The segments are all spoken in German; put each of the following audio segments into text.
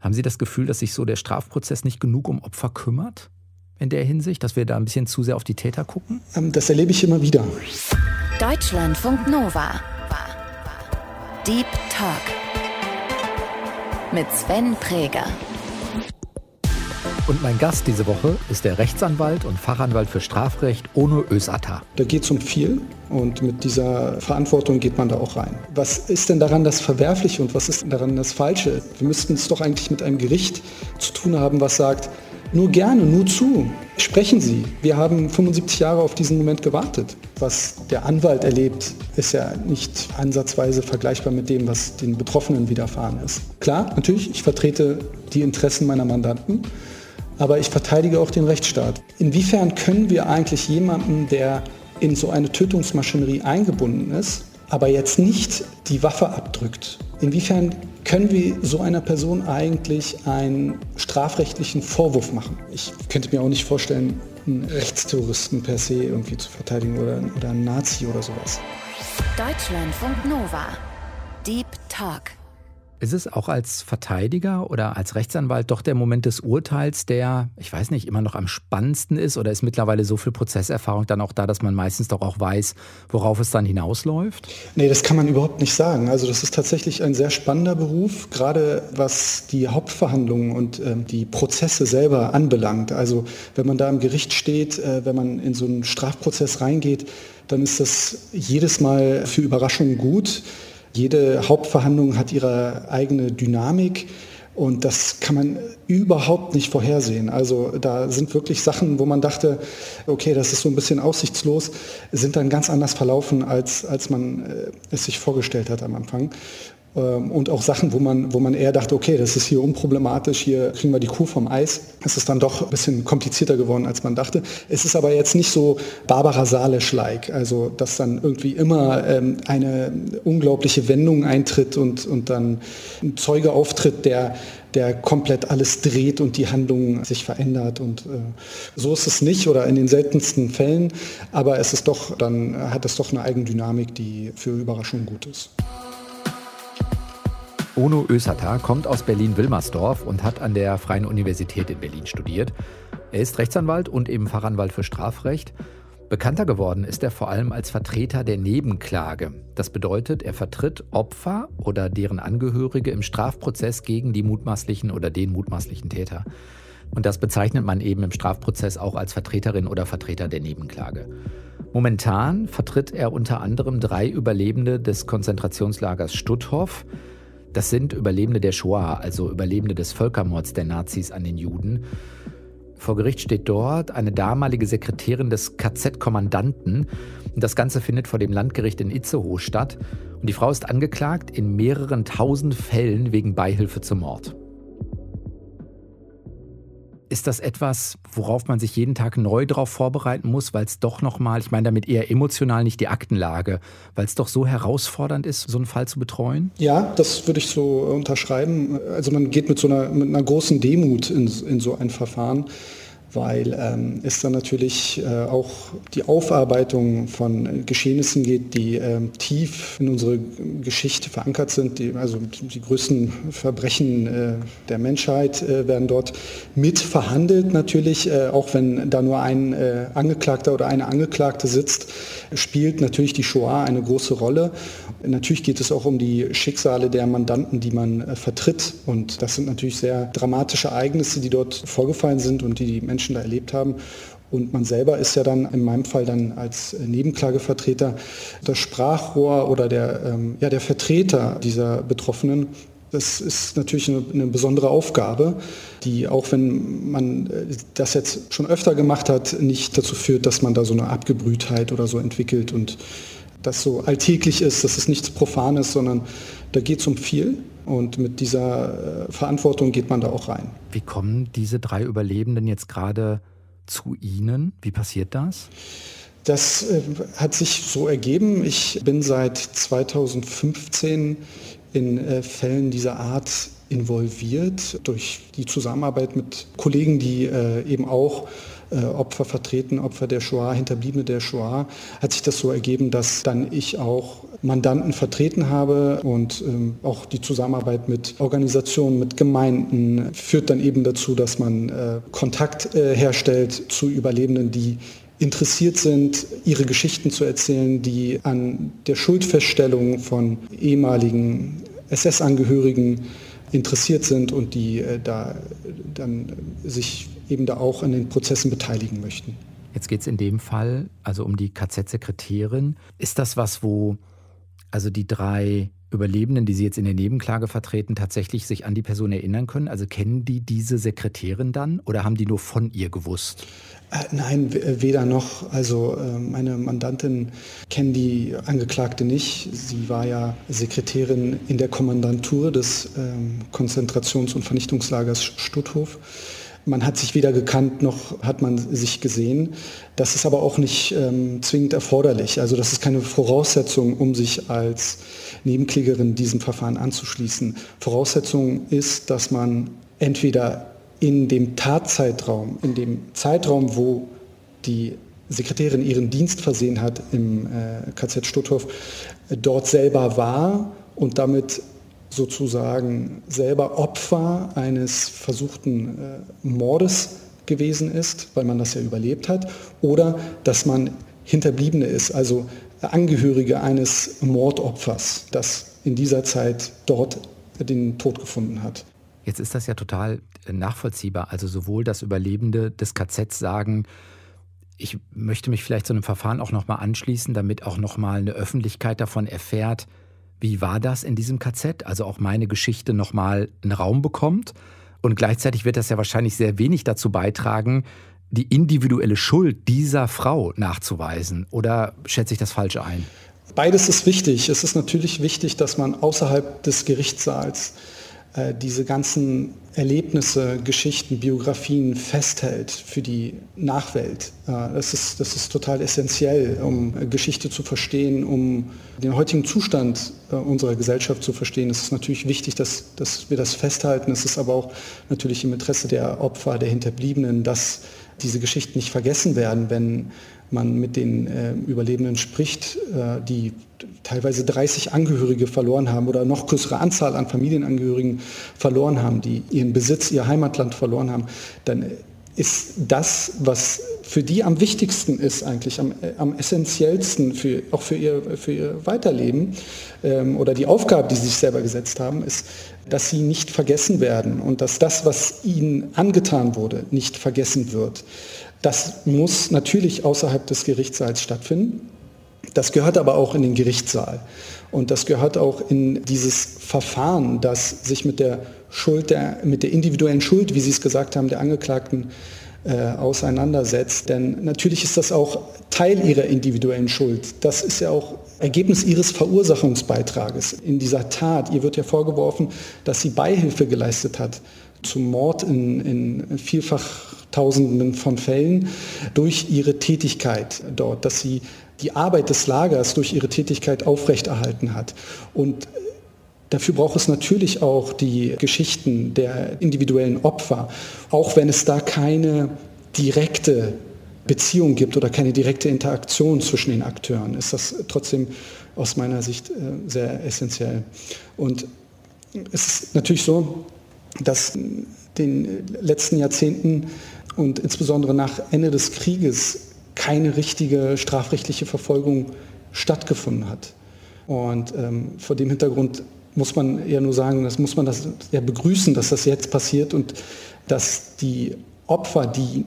Haben Sie das Gefühl, dass sich so der Strafprozess nicht genug um Opfer kümmert? In der Hinsicht, dass wir da ein bisschen zu sehr auf die Täter gucken? Ähm, das erlebe ich immer wieder. Deutschlandfunk Nova. Deep Talk. Mit Sven Präger. Und mein Gast diese Woche ist der Rechtsanwalt und Fachanwalt für Strafrecht Ono Ösata. Da geht es um viel und mit dieser Verantwortung geht man da auch rein. Was ist denn daran das Verwerfliche und was ist daran das Falsche? Wir müssten es doch eigentlich mit einem Gericht zu tun haben, was sagt, nur gerne, nur zu. Sprechen Sie. Wir haben 75 Jahre auf diesen Moment gewartet. Was der Anwalt erlebt, ist ja nicht ansatzweise vergleichbar mit dem, was den Betroffenen widerfahren ist. Klar, natürlich, ich vertrete die Interessen meiner Mandanten aber ich verteidige auch den Rechtsstaat. Inwiefern können wir eigentlich jemanden, der in so eine Tötungsmaschinerie eingebunden ist, aber jetzt nicht die Waffe abdrückt, inwiefern können wir so einer Person eigentlich einen strafrechtlichen Vorwurf machen? Ich könnte mir auch nicht vorstellen, einen Rechtsterroristen per se irgendwie zu verteidigen oder, oder einen Nazi oder sowas. Deutschlandfunk Nova. Deep Talk. Ist es auch als Verteidiger oder als Rechtsanwalt doch der Moment des Urteils, der, ich weiß nicht, immer noch am spannendsten ist? Oder ist mittlerweile so viel Prozesserfahrung dann auch da, dass man meistens doch auch weiß, worauf es dann hinausläuft? Nee, das kann man überhaupt nicht sagen. Also das ist tatsächlich ein sehr spannender Beruf, gerade was die Hauptverhandlungen und äh, die Prozesse selber anbelangt. Also wenn man da im Gericht steht, äh, wenn man in so einen Strafprozess reingeht, dann ist das jedes Mal für Überraschungen gut. Jede Hauptverhandlung hat ihre eigene Dynamik. Und das kann man überhaupt nicht vorhersehen. Also da sind wirklich Sachen, wo man dachte, okay, das ist so ein bisschen aussichtslos, sind dann ganz anders verlaufen, als, als man äh, es sich vorgestellt hat am Anfang. Ähm, und auch Sachen, wo man, wo man eher dachte, okay, das ist hier unproblematisch, hier kriegen wir die Kuh vom Eis. Es ist dann doch ein bisschen komplizierter geworden, als man dachte. Es ist aber jetzt nicht so Barbara Salisch-like, also dass dann irgendwie immer ähm, eine unglaubliche Wendung eintritt und, und dann ein Zeuge auftritt, der der komplett alles dreht und die Handlung sich verändert. Und äh, so ist es nicht oder in den seltensten Fällen, aber es ist doch, dann hat es doch eine Eigendynamik, die für Überraschungen gut ist. Ono Ösata kommt aus Berlin-Wilmersdorf und hat an der Freien Universität in Berlin studiert. Er ist Rechtsanwalt und eben Fachanwalt für Strafrecht. Bekannter geworden ist er vor allem als Vertreter der Nebenklage. Das bedeutet, er vertritt Opfer oder deren Angehörige im Strafprozess gegen die mutmaßlichen oder den mutmaßlichen Täter. Und das bezeichnet man eben im Strafprozess auch als Vertreterin oder Vertreter der Nebenklage. Momentan vertritt er unter anderem drei Überlebende des Konzentrationslagers Stutthof, das sind Überlebende der Shoah, also Überlebende des Völkermords der Nazis an den Juden. Vor Gericht steht dort eine damalige Sekretärin des KZ-Kommandanten. Das Ganze findet vor dem Landgericht in Itzehoe statt. Und die Frau ist angeklagt in mehreren tausend Fällen wegen Beihilfe zum Mord. Ist das etwas, worauf man sich jeden Tag neu darauf vorbereiten muss, weil es doch nochmal, ich meine damit eher emotional, nicht die Aktenlage, weil es doch so herausfordernd ist, so einen Fall zu betreuen? Ja, das würde ich so unterschreiben. Also man geht mit so einer, mit einer großen Demut in, in so ein Verfahren weil ähm, es dann natürlich äh, auch die Aufarbeitung von Geschehnissen geht, die ähm, tief in unsere Geschichte verankert sind. Die, also die größten Verbrechen äh, der Menschheit äh, werden dort mit verhandelt natürlich, äh, auch wenn da nur ein äh, Angeklagter oder eine Angeklagte sitzt, spielt natürlich die Shoah eine große Rolle. Natürlich geht es auch um die Schicksale der Mandanten, die man äh, vertritt. Und das sind natürlich sehr dramatische Ereignisse, die dort vorgefallen sind und die die Menschen da erlebt haben. Und man selber ist ja dann in meinem Fall dann als Nebenklagevertreter das Sprachrohr oder der, ähm, ja, der Vertreter dieser Betroffenen. Das ist natürlich eine, eine, besondere Aufgabe, die auch wenn man äh, das jetzt schon öfter gemacht hat, nicht dazu führt, dass man da so eine Abgebrühtheit oder so entwickelt und das so alltäglich ist, dass es nichts Profanes, sondern da geht es um viel. Und mit dieser äh, Verantwortung geht man da auch rein. Wie kommen diese drei Überlebenden jetzt gerade zu Ihnen? Wie passiert das? Das äh, hat sich so ergeben. Ich bin seit 2015 in äh, Fällen dieser Art involviert durch die Zusammenarbeit mit Kollegen, die eben auch Opfer vertreten, Opfer der Shoah, Hinterbliebene der Shoah, hat sich das so ergeben, dass dann ich auch Mandanten vertreten habe und ähm, auch die Zusammenarbeit mit Organisationen, mit Gemeinden führt dann eben dazu, dass man äh, Kontakt äh, herstellt zu Überlebenden, die interessiert sind, ihre Geschichten zu erzählen, die an der Schuldfeststellung von ehemaligen SS-Angehörigen interessiert sind und die äh, da dann sich eben da auch an den Prozessen beteiligen möchten. Jetzt geht es in dem Fall also um die KZ-Sekretärin. Ist das was, wo also die drei Überlebenden, die Sie jetzt in der Nebenklage vertreten, tatsächlich sich an die Person erinnern können? Also kennen die diese Sekretärin dann oder haben die nur von ihr gewusst? Äh, nein, weder noch. Also äh, meine Mandantin kennt die Angeklagte nicht. Sie war ja Sekretärin in der Kommandantur des ähm, Konzentrations- und Vernichtungslagers Stutthof. Man hat sich weder gekannt noch hat man sich gesehen. Das ist aber auch nicht ähm, zwingend erforderlich. Also das ist keine Voraussetzung, um sich als Nebenklägerin diesem Verfahren anzuschließen. Voraussetzung ist, dass man entweder in dem Tatzeitraum, in dem Zeitraum, wo die Sekretärin ihren Dienst versehen hat im äh, KZ Stutthof, dort selber war und damit sozusagen selber Opfer eines versuchten äh, Mordes gewesen ist, weil man das ja überlebt hat, oder dass man Hinterbliebene ist, also Angehörige eines Mordopfers, das in dieser Zeit dort den Tod gefunden hat. Jetzt ist das ja total nachvollziehbar. Also sowohl das Überlebende des KZ sagen, ich möchte mich vielleicht zu einem Verfahren auch nochmal anschließen, damit auch nochmal eine Öffentlichkeit davon erfährt, wie war das in diesem KZ? Also auch meine Geschichte nochmal einen Raum bekommt. Und gleichzeitig wird das ja wahrscheinlich sehr wenig dazu beitragen, die individuelle Schuld dieser Frau nachzuweisen. Oder schätze ich das falsch ein? Beides ist wichtig. Es ist natürlich wichtig, dass man außerhalb des Gerichtssaals diese ganzen Erlebnisse, Geschichten, Biografien festhält für die Nachwelt. Äh, das ist, das ist total essentiell, um Geschichte zu verstehen, um den heutigen Zustand äh, unserer Gesellschaft zu verstehen. Es ist natürlich wichtig, dass, dass wir das festhalten. Es ist aber auch natürlich im Interesse der Opfer, der Hinterbliebenen, dass diese Geschichten nicht vergessen werden, wenn man mit den äh, Überlebenden spricht, äh, die teilweise 30 Angehörige verloren haben oder noch größere Anzahl an Familienangehörigen verloren haben, die ihren Besitz, ihr Heimatland verloren haben, dann ist das, was für die am wichtigsten ist, eigentlich am, äh, am essentiellsten, für, auch für ihr, für ihr Weiterleben ähm, oder die Aufgabe, die sie sich selber gesetzt haben, ist, dass sie nicht vergessen werden und dass das, was ihnen angetan wurde, nicht vergessen wird. Das muss natürlich außerhalb des Gerichtssaals stattfinden. Das gehört aber auch in den Gerichtssaal. Und das gehört auch in dieses Verfahren, das sich mit der Schuld, der, mit der individuellen Schuld, wie Sie es gesagt haben, der Angeklagten äh, auseinandersetzt. Denn natürlich ist das auch Teil ihrer individuellen Schuld. Das ist ja auch Ergebnis ihres Verursachungsbeitrages in dieser Tat. Ihr wird ja vorgeworfen, dass sie Beihilfe geleistet hat zum Mord in, in vielfach Tausenden von Fällen durch ihre Tätigkeit dort, dass sie die Arbeit des Lagers durch ihre Tätigkeit aufrechterhalten hat. Und Dafür braucht es natürlich auch die Geschichten der individuellen Opfer, auch wenn es da keine direkte Beziehung gibt oder keine direkte Interaktion zwischen den Akteuren, ist das trotzdem aus meiner Sicht äh, sehr essentiell. Und es ist natürlich so, dass in den letzten Jahrzehnten und insbesondere nach Ende des Krieges keine richtige strafrechtliche Verfolgung stattgefunden hat. Und ähm, vor dem Hintergrund muss man eher nur sagen, das muss man das ja begrüßen, dass das jetzt passiert und dass die Opfer, die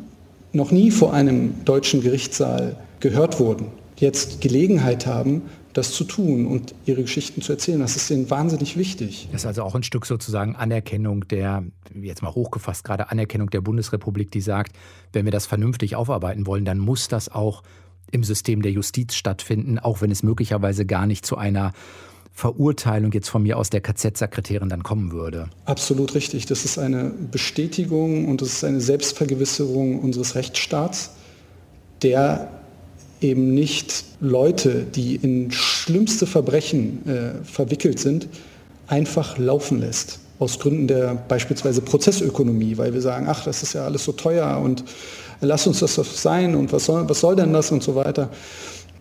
noch nie vor einem deutschen Gerichtssaal gehört wurden, jetzt Gelegenheit haben, das zu tun und ihre Geschichten zu erzählen. Das ist ihnen wahnsinnig wichtig. Das ist also auch ein Stück sozusagen Anerkennung der, jetzt mal hochgefasst gerade, Anerkennung der Bundesrepublik, die sagt, wenn wir das vernünftig aufarbeiten wollen, dann muss das auch im System der Justiz stattfinden, auch wenn es möglicherweise gar nicht zu einer Verurteilung jetzt von mir aus der KZ-Sekretärin dann kommen würde. Absolut richtig. Das ist eine Bestätigung und das ist eine Selbstvergewisserung unseres Rechtsstaats, der eben nicht Leute, die in schlimmste Verbrechen äh, verwickelt sind, einfach laufen lässt. Aus Gründen der beispielsweise Prozessökonomie, weil wir sagen, ach, das ist ja alles so teuer und lass uns das doch sein und was soll, was soll denn das und so weiter.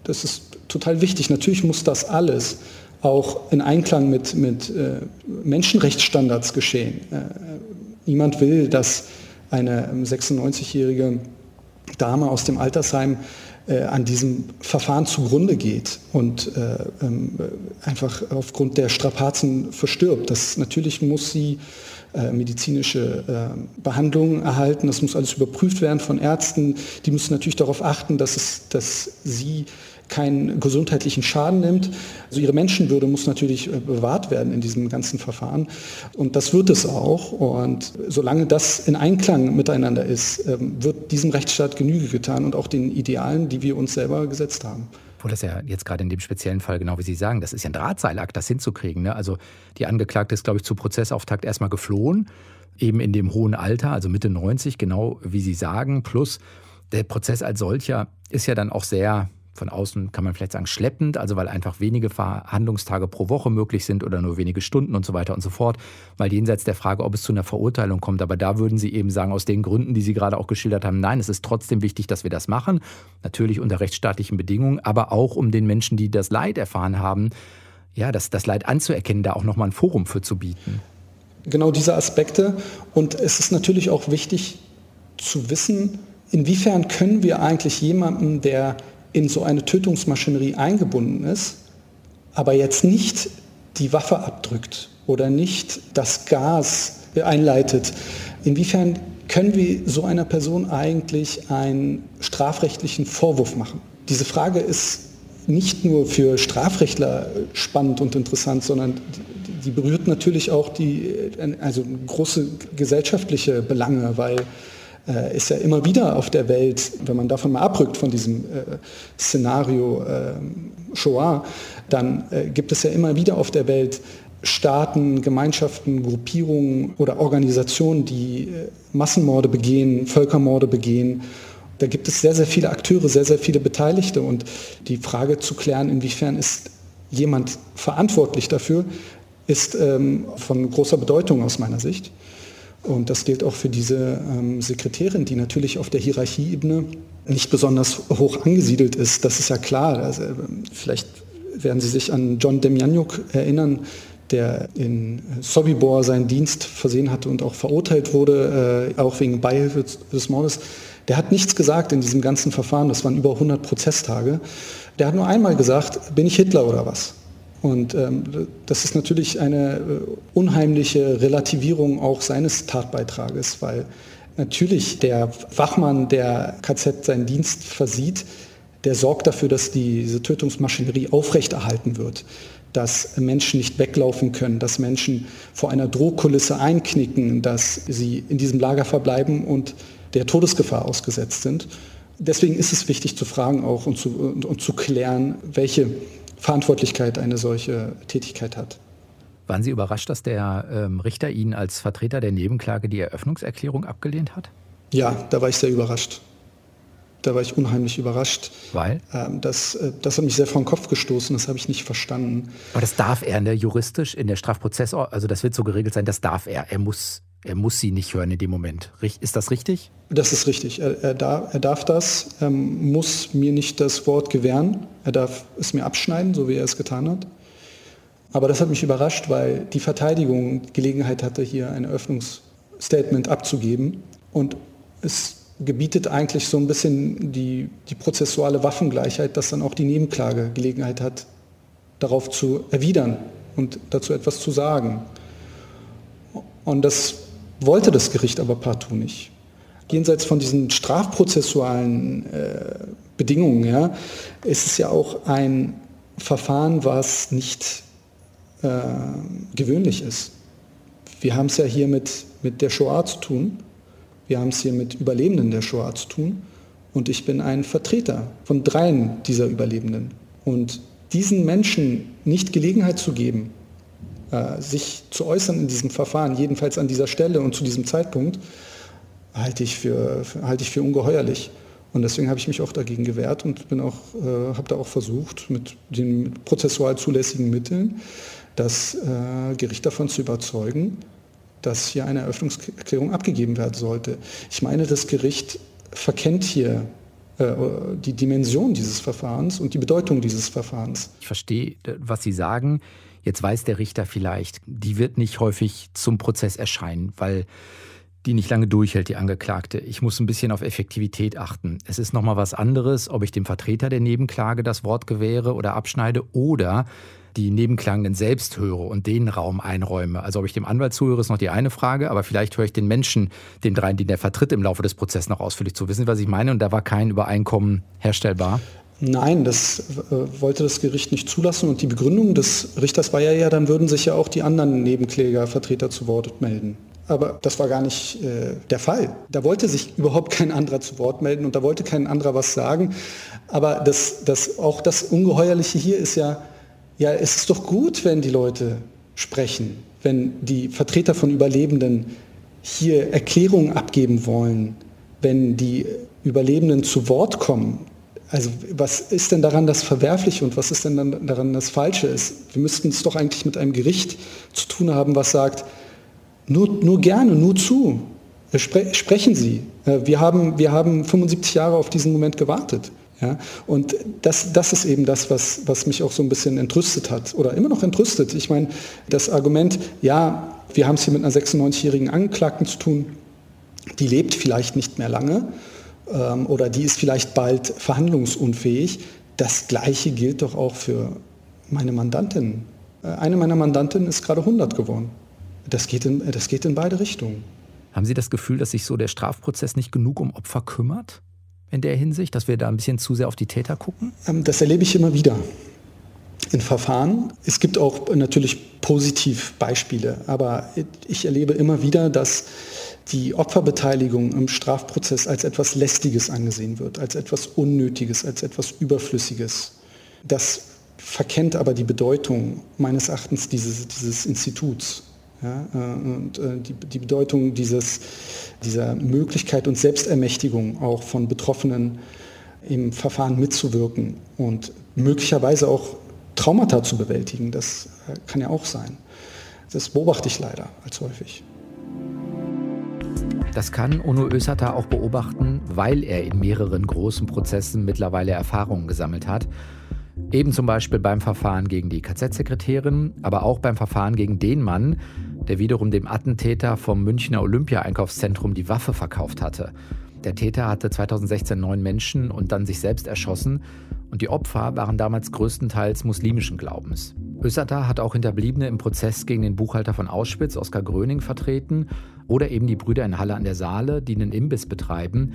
das ist total wichtig. Natürlich muss das alles auch in Einklang mit, mit äh, Menschenrechtsstandards geschehen. Äh, niemand will, dass eine 96-jährige ähm, Dame aus dem Altersheim äh, an diesem Verfahren zugrunde geht und äh, ähm, einfach aufgrund der Strapazen verstirbt. Das natürlich muss sie äh, medizinische äh, Behandlungen erhalten. Das muss alles überprüft werden von Ärzten. Die müssen natürlich darauf achten, dass, es, dass sie keinen gesundheitlichen Schaden nimmt. Also ihre Menschenwürde muss natürlich äh, bewahrt werden in diesem ganzen Verfahren. Und das wird es auch. Und solange das in Einklang miteinander ist, ähm, wird diesem Rechtsstaat Genüge getan und auch den Idealen, die wir uns selber gesetzt haben. Obwohl das ja jetzt gerade in dem speziellen Fall, genau wie Sie sagen, das ist ja ein Drahtseilakt, das hinzukriegen. Ne? Also die Angeklagte ist, glaube ich, zu Prozessauftakt erstmal geflohen, eben in dem hohen Alter, also Mitte 90, genau wie Sie sagen. Plus der Prozess als solcher ist ja dann auch sehr von außen kann man vielleicht sagen schleppend, also weil einfach wenige Verhandlungstage pro Woche möglich sind oder nur wenige Stunden und so weiter und so fort, mal jenseits der Frage, ob es zu einer Verurteilung kommt. Aber da würden Sie eben sagen, aus den Gründen, die Sie gerade auch geschildert haben, nein, es ist trotzdem wichtig, dass wir das machen, natürlich unter rechtsstaatlichen Bedingungen, aber auch um den Menschen, die das Leid erfahren haben, ja, das, das Leid anzuerkennen, da auch nochmal ein Forum für zu bieten. Genau diese Aspekte. Und es ist natürlich auch wichtig zu wissen, inwiefern können wir eigentlich jemanden, der in so eine Tötungsmaschinerie eingebunden ist, aber jetzt nicht die Waffe abdrückt oder nicht das Gas einleitet, inwiefern können wir so einer Person eigentlich einen strafrechtlichen Vorwurf machen? Diese Frage ist nicht nur für Strafrechtler spannend und interessant, sondern die berührt natürlich auch die, also große gesellschaftliche Belange, weil äh, ist ja immer wieder auf der Welt, wenn man davon mal abrückt von diesem äh, Szenario äh, Shoah, dann äh, gibt es ja immer wieder auf der Welt Staaten, Gemeinschaften, Gruppierungen oder Organisationen, die äh, Massenmorde begehen, Völkermorde begehen. Da gibt es sehr, sehr viele Akteure, sehr, sehr viele Beteiligte und die Frage zu klären, inwiefern ist jemand verantwortlich dafür, ist ähm, von großer Bedeutung aus meiner Sicht. Und das gilt auch für diese ähm, Sekretärin, die natürlich auf der Hierarchieebene nicht besonders hoch angesiedelt ist. Das ist ja klar. Also, ähm, vielleicht werden Sie sich an John Demjanjuk erinnern, der in Sobibor seinen Dienst versehen hatte und auch verurteilt wurde, äh, auch wegen Beihilfe des Mordes. Der hat nichts gesagt in diesem ganzen Verfahren. Das waren über 100 Prozesstage. Der hat nur einmal gesagt, bin ich Hitler oder was? Und ähm, das ist natürlich eine äh, unheimliche Relativierung auch seines Tatbeitrages, weil natürlich der Wachmann, der KZ seinen Dienst versieht, der sorgt dafür, dass diese Tötungsmaschinerie aufrechterhalten wird, dass Menschen nicht weglaufen können, dass Menschen vor einer Drohkulisse einknicken, dass sie in diesem Lager verbleiben und der Todesgefahr ausgesetzt sind. Deswegen ist es wichtig zu fragen auch und zu, und, und zu klären, welche Verantwortlichkeit eine solche Tätigkeit hat. Waren Sie überrascht, dass der ähm, Richter Ihnen als Vertreter der Nebenklage die Eröffnungserklärung abgelehnt hat? Ja, da war ich sehr überrascht. Da war ich unheimlich überrascht. Weil? Ähm, das, äh, das hat mich sehr vor den Kopf gestoßen, das habe ich nicht verstanden. Aber das darf er ne, juristisch in der Strafprozessordnung, also das wird so geregelt sein, das darf er. Er muss er muss sie nicht hören in dem Moment. Ist das richtig? Das ist richtig. Er, er, darf, er darf, das, ähm, muss mir nicht das Wort gewähren. Er darf es mir abschneiden, so wie er es getan hat. Aber das hat mich überrascht, weil die Verteidigung Gelegenheit hatte, hier ein Eröffnungsstatement abzugeben. Und es gebietet eigentlich so ein bisschen die, die prozessuale Waffengleichheit, dass dann auch die Nebenklage Gelegenheit hat, darauf zu erwidern und dazu etwas zu sagen. Und das wollte das Gericht aber partout nicht. Jenseits von diesen strafprozessualen äh, Bedingungen ja, ist es ja auch ein Verfahren, was nicht äh, gewöhnlich ist. Wir haben es ja hier mit, mit der Shoah zu tun. Wir haben es hier mit Überlebenden der Shoah zu tun. Und ich bin ein Vertreter von dreien dieser Überlebenden. Und diesen Menschen nicht Gelegenheit zu geben, äh, sich zu äußern in diesem Verfahren, jedenfalls an dieser Stelle und zu diesem Zeitpunkt, halte ich für, halte ich für ungeheuerlich. Und deswegen habe ich mich auch dagegen gewehrt und bin auch, äh, habe da auch versucht, mit den prozessual zulässigen Mitteln das äh, Gericht davon zu überzeugen, dass hier eine Eröffnungserklärung abgegeben werden sollte. Ich meine, das Gericht verkennt hier äh, die Dimension dieses Verfahrens und die Bedeutung dieses Verfahrens. Ich verstehe, was Sie sagen. Jetzt weiß der Richter vielleicht, die wird nicht häufig zum Prozess erscheinen, weil die nicht lange durchhält, die Angeklagte. Ich muss ein bisschen auf Effektivität achten. Es ist nochmal was anderes, ob ich dem Vertreter der Nebenklage das Wort gewähre oder abschneide oder die Nebenklagenden selbst höre und den Raum einräume. Also ob ich dem Anwalt zuhöre, ist noch die eine Frage, aber vielleicht höre ich den Menschen, den dreien, den der vertritt, im Laufe des Prozesses noch ausführlich zu. Wissen Sie, was ich meine? Und da war kein Übereinkommen herstellbar. Nein, das äh, wollte das Gericht nicht zulassen. Und die Begründung des Richters war ja, ja, dann würden sich ja auch die anderen Nebenklägervertreter zu Wort melden. Aber das war gar nicht äh, der Fall. Da wollte sich überhaupt kein anderer zu Wort melden und da wollte kein anderer was sagen. Aber das, das, auch das Ungeheuerliche hier ist ja, ja, es ist doch gut, wenn die Leute sprechen, wenn die Vertreter von Überlebenden hier Erklärungen abgeben wollen, wenn die Überlebenden zu Wort kommen also was ist denn daran das Verwerfliche und was ist denn dann daran das Falsche ist? Wir müssten es doch eigentlich mit einem Gericht zu tun haben, was sagt, nur, nur gerne, nur zu. Spre sprechen Sie. Wir haben, wir haben 75 Jahre auf diesen Moment gewartet. Ja? Und das, das ist eben das, was, was mich auch so ein bisschen entrüstet hat oder immer noch entrüstet. Ich meine, das Argument, ja, wir haben es hier mit einer 96-jährigen Angeklagten zu tun, die lebt vielleicht nicht mehr lange ähm, oder die ist vielleicht bald verhandlungsunfähig. Das Gleiche gilt doch auch für meine Mandantin. Äh, eine meiner Mandantinnen ist gerade 100 geworden. Das geht, in, das geht in beide Richtungen. Haben Sie das Gefühl, dass sich so der Strafprozess nicht genug um Opfer kümmert? In der Hinsicht, dass wir da ein bisschen zu sehr auf die Täter gucken? Ähm, das erlebe ich immer wieder in Verfahren. Es gibt auch natürlich positiv Beispiele, aber ich erlebe immer wieder, dass die Opferbeteiligung im Strafprozess als etwas Lästiges angesehen wird, als etwas Unnötiges, als etwas Überflüssiges. Das verkennt aber die Bedeutung meines Erachtens dieses, dieses Instituts. Ja, äh, und äh, die, die Bedeutung dieses, dieser Möglichkeit und Selbstermächtigung auch von Betroffenen im Verfahren mitzuwirken und möglicherweise auch Traumata zu bewältigen, das äh, kann ja auch sein. Das beobachte ich leider als häufig. Das kann Ono Ösata auch beobachten, weil er in mehreren großen Prozessen mittlerweile Erfahrungen gesammelt hat. Eben zum Beispiel beim Verfahren gegen die KZ-Sekretärin, aber auch beim Verfahren gegen den Mann, der wiederum dem Attentäter vom Münchner Olympia-Einkaufszentrum die Waffe verkauft hatte. Der Täter hatte 2016 neun Menschen und dann sich selbst erschossen und die Opfer waren damals größtenteils muslimischen Glaubens. Ösata hat auch Hinterbliebene im Prozess gegen den Buchhalter von Auschwitz, Oskar Gröning, vertreten oder eben die Brüder in Halle an der Saale, die einen Imbiss betreiben.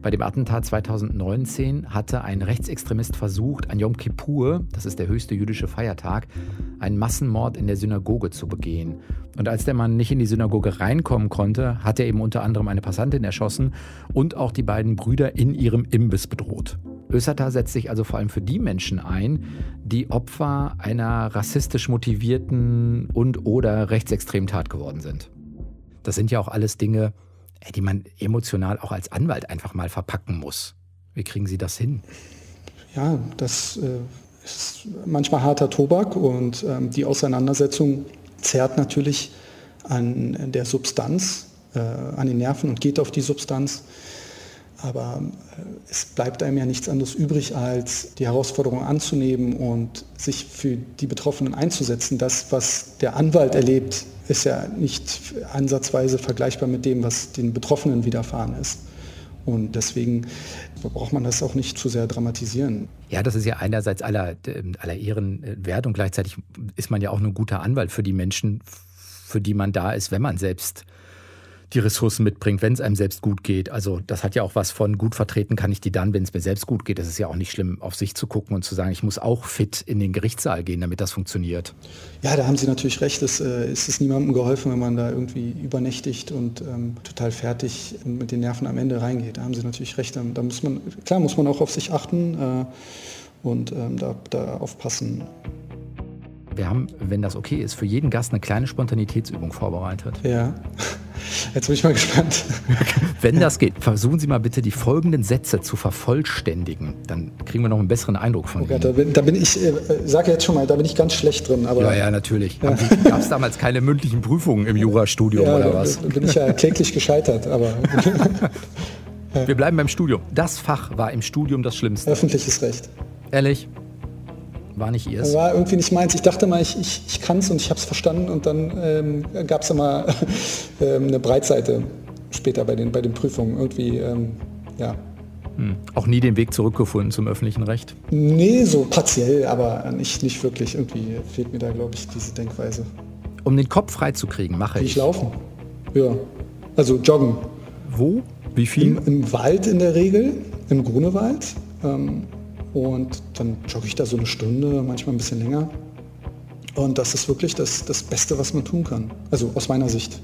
Bei dem Attentat 2019 hatte ein Rechtsextremist versucht, an Yom Kippur, das ist der höchste jüdische Feiertag, einen Massenmord in der Synagoge zu begehen. Und als der Mann nicht in die Synagoge reinkommen konnte, hat er eben unter anderem eine Passantin erschossen und auch die beiden Brüder in ihrem Imbiss bedroht. Ösata setzt sich also vor allem für die Menschen ein, die Opfer einer rassistisch motivierten und oder rechtsextremen Tat geworden sind. Das sind ja auch alles Dinge, die man emotional auch als Anwalt einfach mal verpacken muss. Wie kriegen Sie das hin? Ja, das äh, ist manchmal harter Tobak und ähm, die Auseinandersetzung zerrt natürlich an der Substanz, äh, an den Nerven und geht auf die Substanz. Aber äh, es bleibt einem ja nichts anderes übrig, als die Herausforderung anzunehmen und sich für die Betroffenen einzusetzen. Das, was der Anwalt erlebt, ist ja nicht ansatzweise vergleichbar mit dem, was den Betroffenen widerfahren ist. Und deswegen braucht man das auch nicht zu sehr dramatisieren. Ja, das ist ja einerseits aller, aller Ehren wert und gleichzeitig ist man ja auch ein guter Anwalt für die Menschen, für die man da ist, wenn man selbst die Ressourcen mitbringt, wenn es einem selbst gut geht. Also das hat ja auch was von gut vertreten kann ich die dann, wenn es mir selbst gut geht. Es ist ja auch nicht schlimm, auf sich zu gucken und zu sagen, ich muss auch fit in den Gerichtssaal gehen, damit das funktioniert. Ja, da haben Sie natürlich recht. Es, äh, es ist niemandem geholfen, wenn man da irgendwie übernächtigt und ähm, total fertig mit den Nerven am Ende reingeht. Da haben Sie natürlich recht. Da muss man, klar muss man auch auf sich achten äh, und ähm, da, da aufpassen. Wir haben, wenn das okay ist, für jeden Gast eine kleine Spontanitätsübung vorbereitet. Ja. Jetzt bin ich mal gespannt. Wenn das geht, versuchen Sie mal bitte die folgenden Sätze zu vervollständigen. Dann kriegen wir noch einen besseren Eindruck von oh Ihnen. da, bin, da bin ich, äh, sage jetzt schon mal, da bin ich ganz schlecht drin. Aber, ja, ja, natürlich. Ja. Gab es damals keine mündlichen Prüfungen im Jurastudium ja, oder was? Da bin ich ja kläglich gescheitert. Aber Wir bleiben beim Studium. Das Fach war im Studium das Schlimmste. Öffentliches Recht. Ehrlich? War nicht ihrs? War irgendwie nicht meins. Ich dachte mal, ich, ich, ich kann es und ich habe es verstanden und dann ähm, gab es immer ähm, eine Breitseite später bei den, bei den Prüfungen. Irgendwie, ähm, ja. Hm. Auch nie den Weg zurückgefunden zum öffentlichen Recht? Nee, so partiell, aber nicht, nicht wirklich. Irgendwie fehlt mir da, glaube ich, diese Denkweise. Um den Kopf freizukriegen, mache ich. Ich laufen. Ja. Also joggen. Wo? Wie viel? Im, Im, Wald in der Regel, im Grunewald. Ähm, und dann jogge ich da so eine Stunde, manchmal ein bisschen länger. Und das ist wirklich das, das Beste, was man tun kann. Also aus meiner Sicht.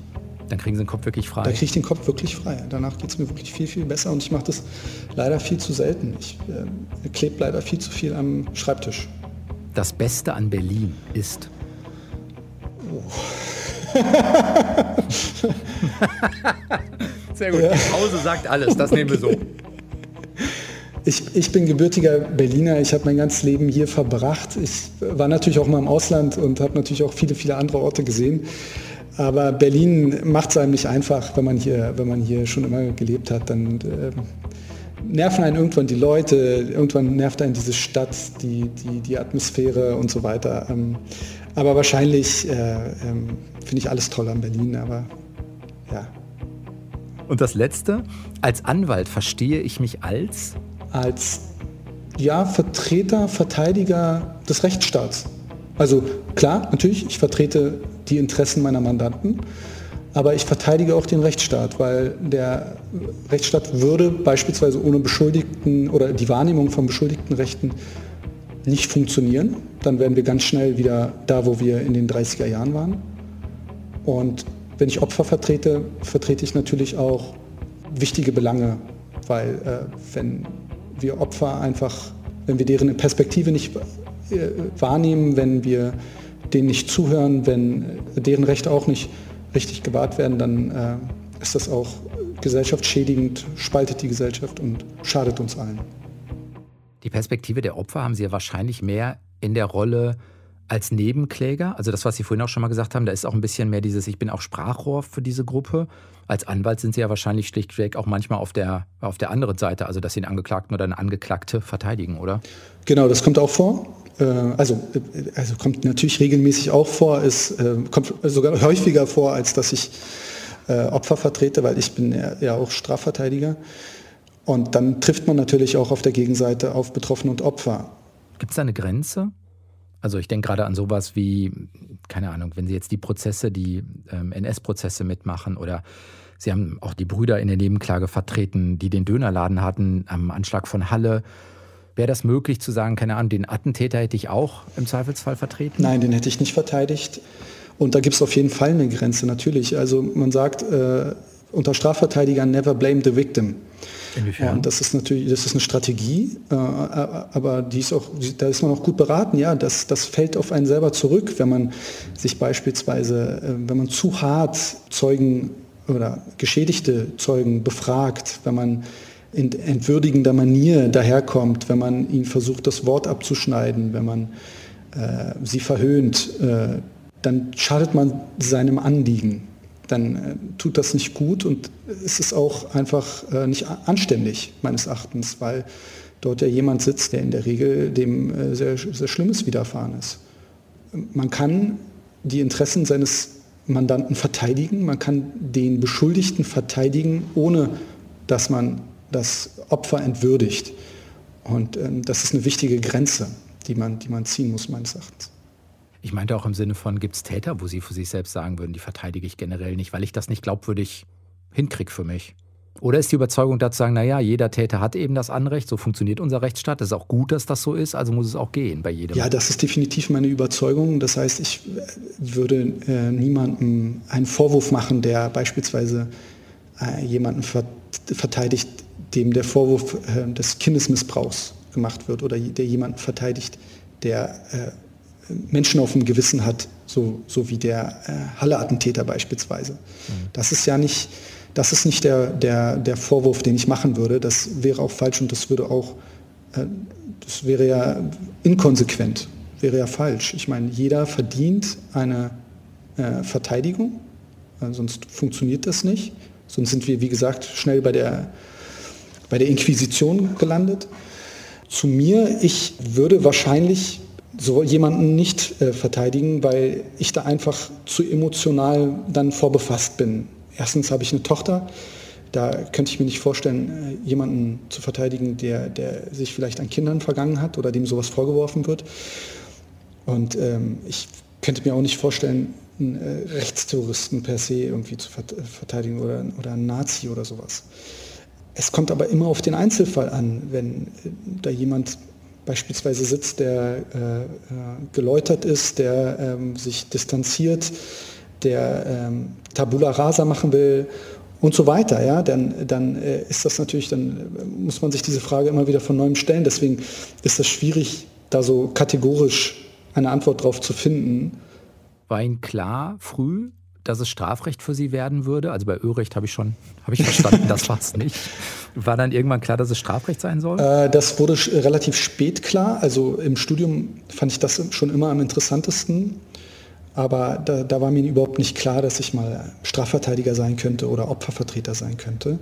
Dann kriegen Sie den Kopf wirklich frei. Da kriege ich den Kopf wirklich frei. Danach geht es mir wirklich viel, viel besser und ich mache das leider viel zu selten. Ich äh, klebe leider viel zu viel am Schreibtisch. Das Beste an Berlin ist. Oh. Sehr gut. Ja. Die Pause sagt alles. Das nehmen wir so. Ich, ich, bin gebürtiger Berliner, ich habe mein ganzes Leben hier verbracht. Ich war natürlich auch mal im Ausland und habe natürlich auch viele, viele andere Orte gesehen. Aber Berlin macht es einem nicht einfach, wenn man hier, wenn man hier schon immer gelebt hat. Dann äh, nerven einen irgendwann die Leute, irgendwann nervt einen diese Stadt, die, die, die Atmosphäre und so weiter. Ähm, aber wahrscheinlich äh, ähm, finde ich alles toll an Berlin, aber ja. Und das Letzte, als Anwalt verstehe ich mich als? Als ja, Vertreter, Verteidiger des Rechtsstaats. Also klar, natürlich, ich vertrete die Interessen meiner Mandanten, aber ich verteidige auch den Rechtsstaat, weil der Rechtsstaat würde beispielsweise ohne Beschuldigten oder die Wahrnehmung von Beschuldigtenrechten nicht funktionieren. Dann wären wir ganz schnell wieder da, wo wir in den 30er Jahren waren. Und wenn ich Opfer vertrete, vertrete ich natürlich auch wichtige Belange, weil äh, wenn wir Opfer einfach, wenn wir deren Perspektive nicht äh, wahrnehmen, wenn wir denen nicht zuhören, wenn deren Rechte auch nicht richtig gewahrt werden, dann äh, ist das auch gesellschaftsschädigend, spaltet die Gesellschaft und schadet uns allen. Die Perspektive der Opfer haben Sie ja wahrscheinlich mehr in der Rolle als Nebenkläger. Also das, was Sie vorhin auch schon mal gesagt haben, da ist auch ein bisschen mehr dieses, ich bin auch Sprachrohr für diese Gruppe. Als Anwalt sind Sie ja wahrscheinlich schlichtweg auch manchmal auf der, auf der anderen Seite, also dass Sie einen Angeklagten oder eine Angeklagte verteidigen, oder? Genau, das kommt auch vor. Äh, also, äh, also kommt natürlich regelmäßig auch vor, es äh, kommt sogar häufiger vor, als dass ich Opfer vertrete, weil ich bin ja auch Strafverteidiger. Und dann trifft man natürlich auch auf der Gegenseite auf Betroffene und Opfer. Gibt es da eine Grenze? Also ich denke gerade an sowas wie, keine Ahnung, wenn Sie jetzt die Prozesse, die ähm, NS-Prozesse mitmachen oder Sie haben auch die Brüder in der Nebenklage vertreten, die den Dönerladen hatten am Anschlag von Halle. Wäre das möglich zu sagen, keine Ahnung, den Attentäter hätte ich auch im Zweifelsfall vertreten? Nein, den hätte ich nicht verteidigt. Und da gibt es auf jeden Fall eine Grenze, natürlich. Also man sagt äh, unter Strafverteidigern, never blame the victim. Inwiefern? Und das ist natürlich, das ist eine Strategie, äh, aber die ist auch, da ist man auch gut beraten. Ja, das, das fällt auf einen selber zurück, wenn man sich beispielsweise, äh, wenn man zu hart Zeugen oder geschädigte Zeugen befragt, wenn man in entwürdigender Manier daherkommt, wenn man ihnen versucht, das Wort abzuschneiden, wenn man äh, sie verhöhnt, äh, dann schadet man seinem Anliegen. Dann äh, tut das nicht gut und es ist auch einfach äh, nicht anständig, meines Erachtens, weil dort ja jemand sitzt, der in der Regel dem äh, sehr, sehr Schlimmes widerfahren ist. Man kann die Interessen seines Mandanten verteidigen, man kann den Beschuldigten verteidigen, ohne dass man das Opfer entwürdigt. Und ähm, das ist eine wichtige Grenze, die man, die man ziehen muss, meines Erachtens. Ich meinte auch im Sinne von, gibt es Täter, wo Sie für sich selbst sagen würden, die verteidige ich generell nicht, weil ich das nicht glaubwürdig hinkriege für mich? Oder ist die Überzeugung dazu sagen, naja, jeder Täter hat eben das Anrecht, so funktioniert unser Rechtsstaat, es ist auch gut, dass das so ist, also muss es auch gehen bei jedem. Ja, das ist definitiv meine Überzeugung. Das heißt, ich würde äh, niemandem einen Vorwurf machen, der beispielsweise äh, jemanden ver verteidigt, dem der Vorwurf äh, des Kindesmissbrauchs gemacht wird oder der jemanden verteidigt, der äh, Menschen auf dem Gewissen hat, so, so wie der äh, Halle-Attentäter beispielsweise. Mhm. Das ist ja nicht, das ist nicht der, der, der Vorwurf, den ich machen würde. Das wäre auch falsch und das würde auch, äh, das wäre ja inkonsequent, wäre ja falsch. Ich meine, jeder verdient eine äh, Verteidigung, sonst funktioniert das nicht. Sonst sind wir, wie gesagt, schnell bei der bei der Inquisition gelandet. Zu mir, ich würde wahrscheinlich so jemanden nicht äh, verteidigen, weil ich da einfach zu emotional dann vorbefasst bin. Erstens habe ich eine Tochter, da könnte ich mir nicht vorstellen, äh, jemanden zu verteidigen, der, der sich vielleicht an Kindern vergangen hat oder dem sowas vorgeworfen wird. Und ähm, ich könnte mir auch nicht vorstellen, einen äh, Rechtsterroristen per se irgendwie zu verteidigen oder, oder einen Nazi oder sowas. Es kommt aber immer auf den Einzelfall an, wenn äh, da jemand beispielsweise sitzt, der äh, äh, geläutert ist, der ähm, sich distanziert, der ähm, Tabula rasa machen will und so weiter, ja, dann, dann äh, ist das natürlich, dann muss man sich diese Frage immer wieder von neuem stellen. Deswegen ist das schwierig, da so kategorisch eine Antwort drauf zu finden. War Ihnen klar früh, dass es Strafrecht für Sie werden würde? Also bei Örecht habe ich schon, habe ich verstanden, das war es nicht. War dann irgendwann klar, dass es Strafrecht sein soll? Äh, das wurde relativ spät klar. Also im Studium fand ich das schon immer am interessantesten. Aber da, da war mir überhaupt nicht klar, dass ich mal Strafverteidiger sein könnte oder Opfervertreter sein könnte.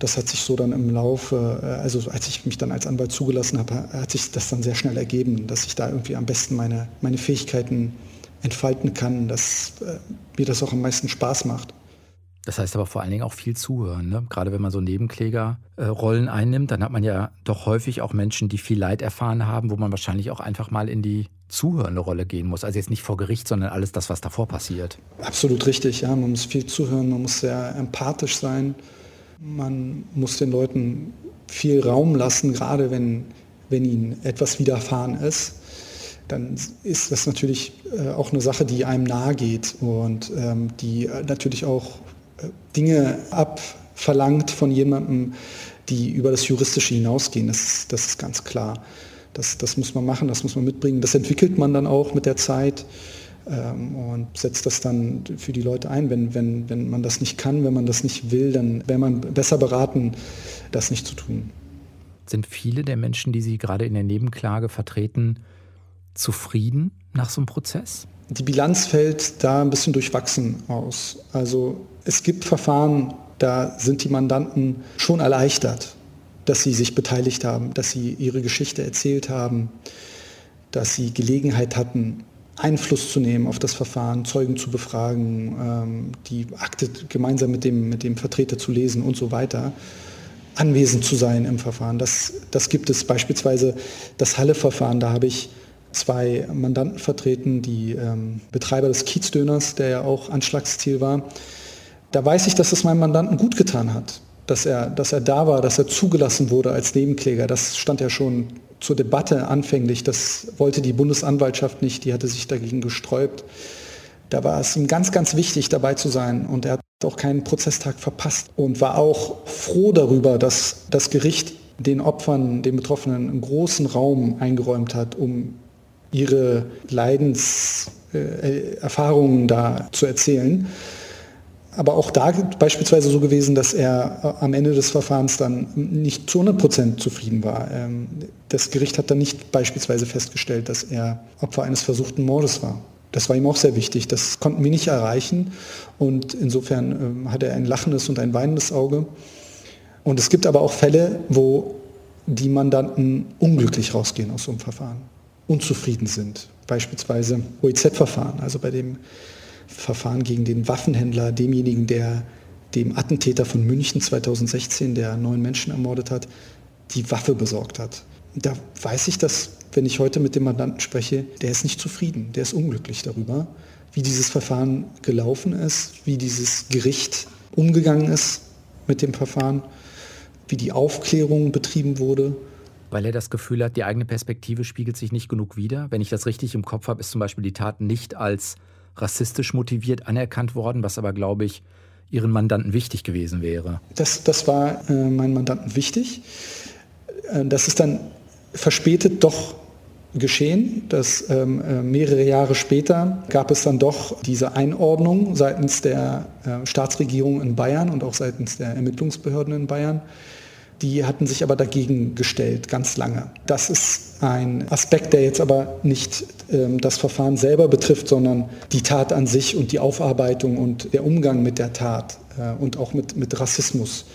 Das hat sich so dann im Laufe, äh, also als ich mich dann als Anwalt zugelassen habe, hat sich das dann sehr schnell ergeben, dass ich da irgendwie am besten meine, meine Fähigkeiten entfalten kann, dass äh, mir das auch am meisten Spaß macht. Das heißt aber vor allen Dingen auch viel zuhören. Ne? Gerade wenn man so Nebenklägerrollen äh, einnimmt, dann hat man ja doch häufig auch Menschen, die viel Leid erfahren haben, wo man wahrscheinlich auch einfach mal in die zuhörende Rolle gehen muss. Also jetzt nicht vor Gericht, sondern alles das, was davor passiert. Absolut richtig, ja. Man muss viel zuhören, man muss sehr empathisch sein. Man muss den Leuten viel Raum lassen, gerade wenn, wenn ihnen etwas widerfahren ist dann ist das natürlich äh, auch eine Sache, die einem nahe geht und ähm, die äh, natürlich auch äh, Dinge abverlangt von jemandem, die über das Juristische hinausgehen. Das ist, das ist ganz klar. Das, das muss man machen, das muss man mitbringen. Das entwickelt man dann auch mit der Zeit ähm, und setzt das dann für die Leute ein. Wenn, wenn, wenn man das nicht kann, wenn man das nicht will, dann wäre man besser beraten, das nicht zu tun. Sind viele der Menschen, die Sie gerade in der Nebenklage vertreten, zufrieden nach so einem Prozess? Die Bilanz fällt da ein bisschen durchwachsen aus. Also es gibt Verfahren, da sind die Mandanten schon erleichtert, dass sie sich beteiligt haben, dass sie ihre Geschichte erzählt haben, dass sie Gelegenheit hatten, Einfluss zu nehmen auf das Verfahren, Zeugen zu befragen, ähm, die Akte gemeinsam mit dem, mit dem Vertreter zu lesen und so weiter, anwesend zu sein im Verfahren. Das, das gibt es beispielsweise das Halle-Verfahren, da habe ich zwei Mandanten vertreten, die ähm, Betreiber des Kiezdöners, der ja auch Anschlagsziel war. Da weiß ich, dass es meinem Mandanten gut getan hat, dass er, dass er da war, dass er zugelassen wurde als Nebenkläger. Das stand ja schon zur Debatte anfänglich. Das wollte die Bundesanwaltschaft nicht, die hatte sich dagegen gesträubt. Da war es ihm ganz, ganz wichtig, dabei zu sein. Und er hat auch keinen Prozesstag verpasst und war auch froh darüber, dass das Gericht den Opfern, den Betroffenen einen großen Raum eingeräumt hat, um ihre Leidenserfahrungen da zu erzählen. Aber auch da beispielsweise so gewesen, dass er am Ende des Verfahrens dann nicht zu 100 Prozent zufrieden war. Ähm, das Gericht hat dann nicht beispielsweise festgestellt, dass er Opfer eines versuchten Mordes war. Das war ihm auch sehr wichtig. Das konnten wir nicht erreichen. Und insofern ähm, hat er ein lachendes und ein weinendes Auge. Und es gibt aber auch Fälle, wo die Mandanten unglücklich rausgehen aus so einem Verfahren unzufrieden sind. Beispielsweise OEZ-Verfahren, also bei dem Verfahren gegen den Waffenhändler, demjenigen, der dem Attentäter von München 2016, der neun Menschen ermordet hat, die Waffe besorgt hat. Da weiß ich, dass, wenn ich heute mit dem Mandanten spreche, der ist nicht zufrieden, der ist unglücklich darüber, wie dieses Verfahren gelaufen ist, wie dieses Gericht umgegangen ist mit dem Verfahren, wie die Aufklärung betrieben wurde weil er das Gefühl hat, die eigene Perspektive spiegelt sich nicht genug wider. Wenn ich das richtig im Kopf habe, ist zum Beispiel die Tat nicht als rassistisch motiviert anerkannt worden, was aber, glaube ich, Ihren Mandanten wichtig gewesen wäre. Das, das war äh, meinen Mandanten wichtig. Äh, das ist dann verspätet doch geschehen. dass ähm, äh, mehrere Jahre später gab es dann doch diese Einordnung seitens der äh, Staatsregierung in Bayern und auch seitens der Ermittlungsbehörden in Bayern, die hatten sich aber dagegen gestellt, ganz lange. Das ist ein Aspekt, der jetzt aber nicht ähm, das Verfahren selber betrifft, sondern die Tat an sich und die Aufarbeitung und der Umgang mit der Tat äh, und auch mit, mit Rassismus.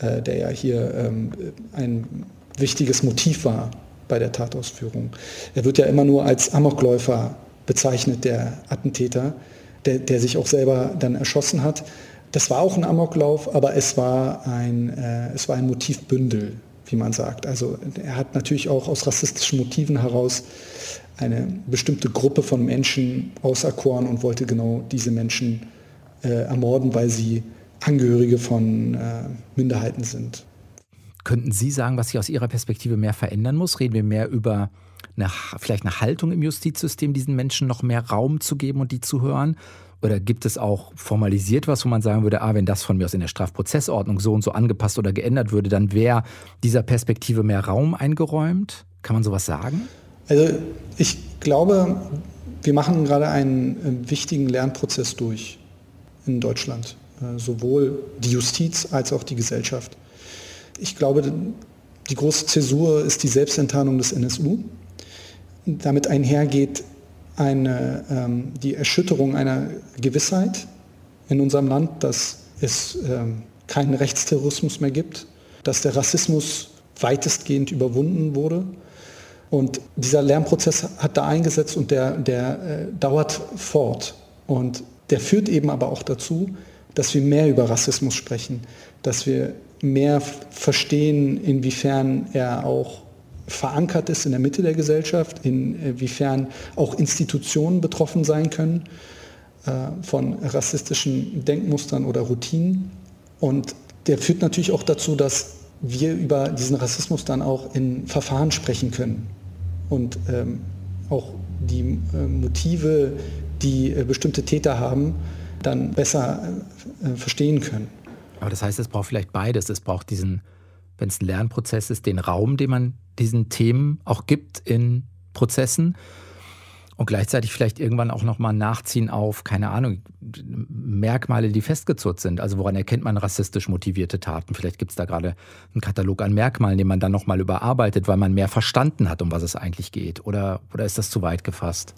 äh, der ja hier ähm, ein wichtiges Motiv war bei der Tatausführung. Er wird ja immer nur als Amokläufer bezeichnet, der Attentäter, der, der sich auch selber dann erschossen hat. Das war auch ein Amoklauf, aber es war ein, äh, es war ein Motivbündel, wie man sagt. Also er hat natürlich auch aus rassistischen Motiven heraus eine bestimmte Gruppe von Menschen auserkoren und wollte genau diese Menschen äh, ermorden, weil sie Angehörige von äh, Minderheiten sind. Könnten Sie sagen, was sich aus Ihrer Perspektive mehr verändern muss? Reden wir mehr über eine, vielleicht eine Haltung im Justizsystem, diesen Menschen noch mehr Raum zu geben und die zu hören? Oder gibt es auch formalisiert was, wo man sagen würde, ah, wenn das von mir aus in der Strafprozessordnung so und so angepasst oder geändert würde, dann wäre dieser Perspektive mehr Raum eingeräumt? Kann man sowas sagen? Also ich glaube, wir machen gerade einen äh, wichtigen Lernprozess durch in Deutschland, äh, sowohl die Justiz als auch die Gesellschaft. Ich glaube, die große Zäsur ist die Selbstenttarnung des NSU. Damit einhergeht eine, ähm, die Erschütterung einer Gewissheit in unserem Land, dass es ähm, keinen Rechtsterrorismus mehr gibt, dass der Rassismus weitestgehend überwunden wurde. Und dieser Lernprozess hat da eingesetzt und der, der äh, dauert fort. Und der führt eben aber auch dazu, dass wir mehr über Rassismus sprechen, dass wir mehr verstehen, inwiefern er auch verankert ist in der Mitte der Gesellschaft, inwiefern auch Institutionen betroffen sein können äh, von rassistischen Denkmustern oder Routinen. Und der führt natürlich auch dazu, dass wir über diesen Rassismus dann auch in Verfahren sprechen können und ähm, auch die äh, Motive, die äh, bestimmte Täter haben, dann besser äh, verstehen können. Aber das heißt, es braucht vielleicht beides. Es braucht diesen, wenn es ein Lernprozess ist, den Raum, den man diesen Themen auch gibt in Prozessen und gleichzeitig vielleicht irgendwann auch nochmal nachziehen auf, keine Ahnung, Merkmale, die festgezurrt sind. Also woran erkennt man rassistisch motivierte Taten? Vielleicht gibt es da gerade einen Katalog an Merkmalen, den man dann nochmal überarbeitet, weil man mehr verstanden hat, um was es eigentlich geht. Oder, oder ist das zu weit gefasst?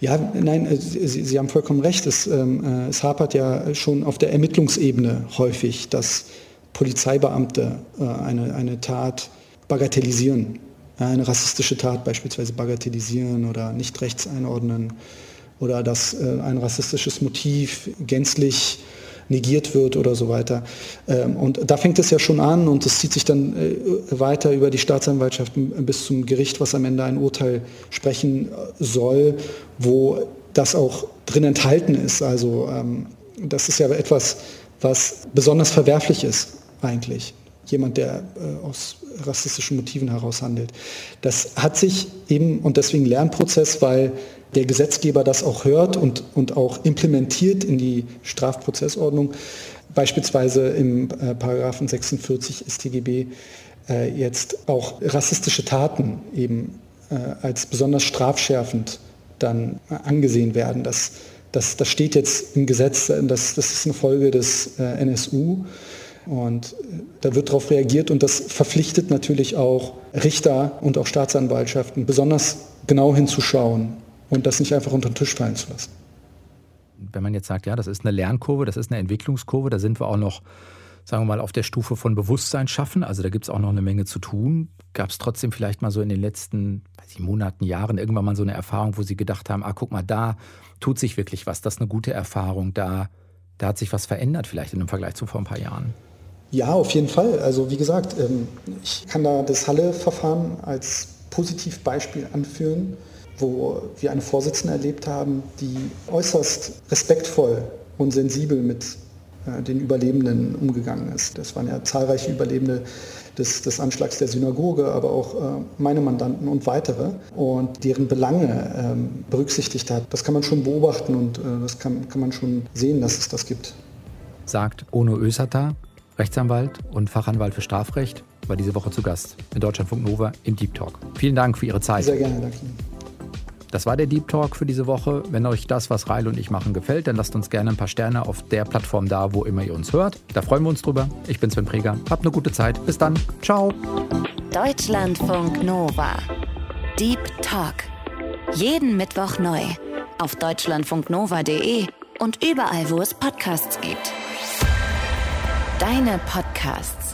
Ja, nein, äh, Sie, Sie haben vollkommen recht. Es, ähm, äh, es hapert ja schon auf der Ermittlungsebene häufig, dass Polizeibeamte äh, eine, eine Tat bagatellisieren. Eine rassistische Tat beispielsweise bagatellisieren oder nicht rechts einordnen oder dass äh, ein rassistisches Motiv gänzlich negiert wird oder so weiter. Ähm, und da fängt es ja schon an und es zieht sich dann äh, weiter über die Staatsanwaltschaft bis zum Gericht, was am Ende ein Urteil sprechen soll, wo das auch drin enthalten ist. Also ähm, das ist ja etwas, was besonders verwerflich ist eigentlich. Jemand, der äh, aus rassistischen Motiven heraus handelt. Das hat sich eben, und deswegen Lernprozess, weil der Gesetzgeber das auch hört und, und auch implementiert in die Strafprozessordnung, beispielsweise im äh, Paragraphen 46 StGB äh, jetzt auch rassistische Taten eben äh, als besonders strafschärfend dann angesehen werden. Das, das, das steht jetzt im Gesetz, das, das ist eine Folge des äh, NSU. Und äh, da wird darauf reagiert und das verpflichtet natürlich auch Richter und auch Staatsanwaltschaften, besonders genau hinzuschauen und das nicht einfach unter den Tisch fallen zu lassen. Wenn man jetzt sagt, ja, das ist eine Lernkurve, das ist eine Entwicklungskurve, da sind wir auch noch, sagen wir mal, auf der Stufe von Bewusstsein schaffen, also da gibt es auch noch eine Menge zu tun. Gab es trotzdem vielleicht mal so in den letzten ich, Monaten, Jahren irgendwann mal so eine Erfahrung, wo Sie gedacht haben, ah, guck mal, da tut sich wirklich was, das ist eine gute Erfahrung, da, da hat sich was verändert vielleicht in dem Vergleich zu vor ein paar Jahren? Ja, auf jeden Fall. Also wie gesagt, ähm, ich kann da das Halle-Verfahren als Positivbeispiel anführen, wo wir eine Vorsitzende erlebt haben, die äußerst respektvoll und sensibel mit äh, den Überlebenden umgegangen ist. Das waren ja zahlreiche Überlebende des, des Anschlags der Synagoge, aber auch äh, meine Mandanten und weitere und deren Belange ähm, berücksichtigt hat. Das kann man schon beobachten und äh, das kann, kann man schon sehen, dass es das gibt. Sagt Ono Ösata, Rechtsanwalt und Fachanwalt für Strafrecht, war diese Woche zu Gast in Deutschlandfunk Nova im Deep Talk. Vielen Dank für Ihre Zeit. Sehr gerne, danke. Das war der Deep Talk für diese Woche. Wenn euch das, was Reil und ich machen, gefällt, dann lasst uns gerne ein paar Sterne auf der Plattform da, wo immer ihr uns hört. Da freuen wir uns drüber. Ich bin Sven Preger. Habt eine gute Zeit. Bis dann. Ciao. Deutschlandfunk Nova. Deep Talk. Jeden Mittwoch neu. Auf deutschlandfunknova.de und überall, wo es Podcasts gibt. Deine Podcasts.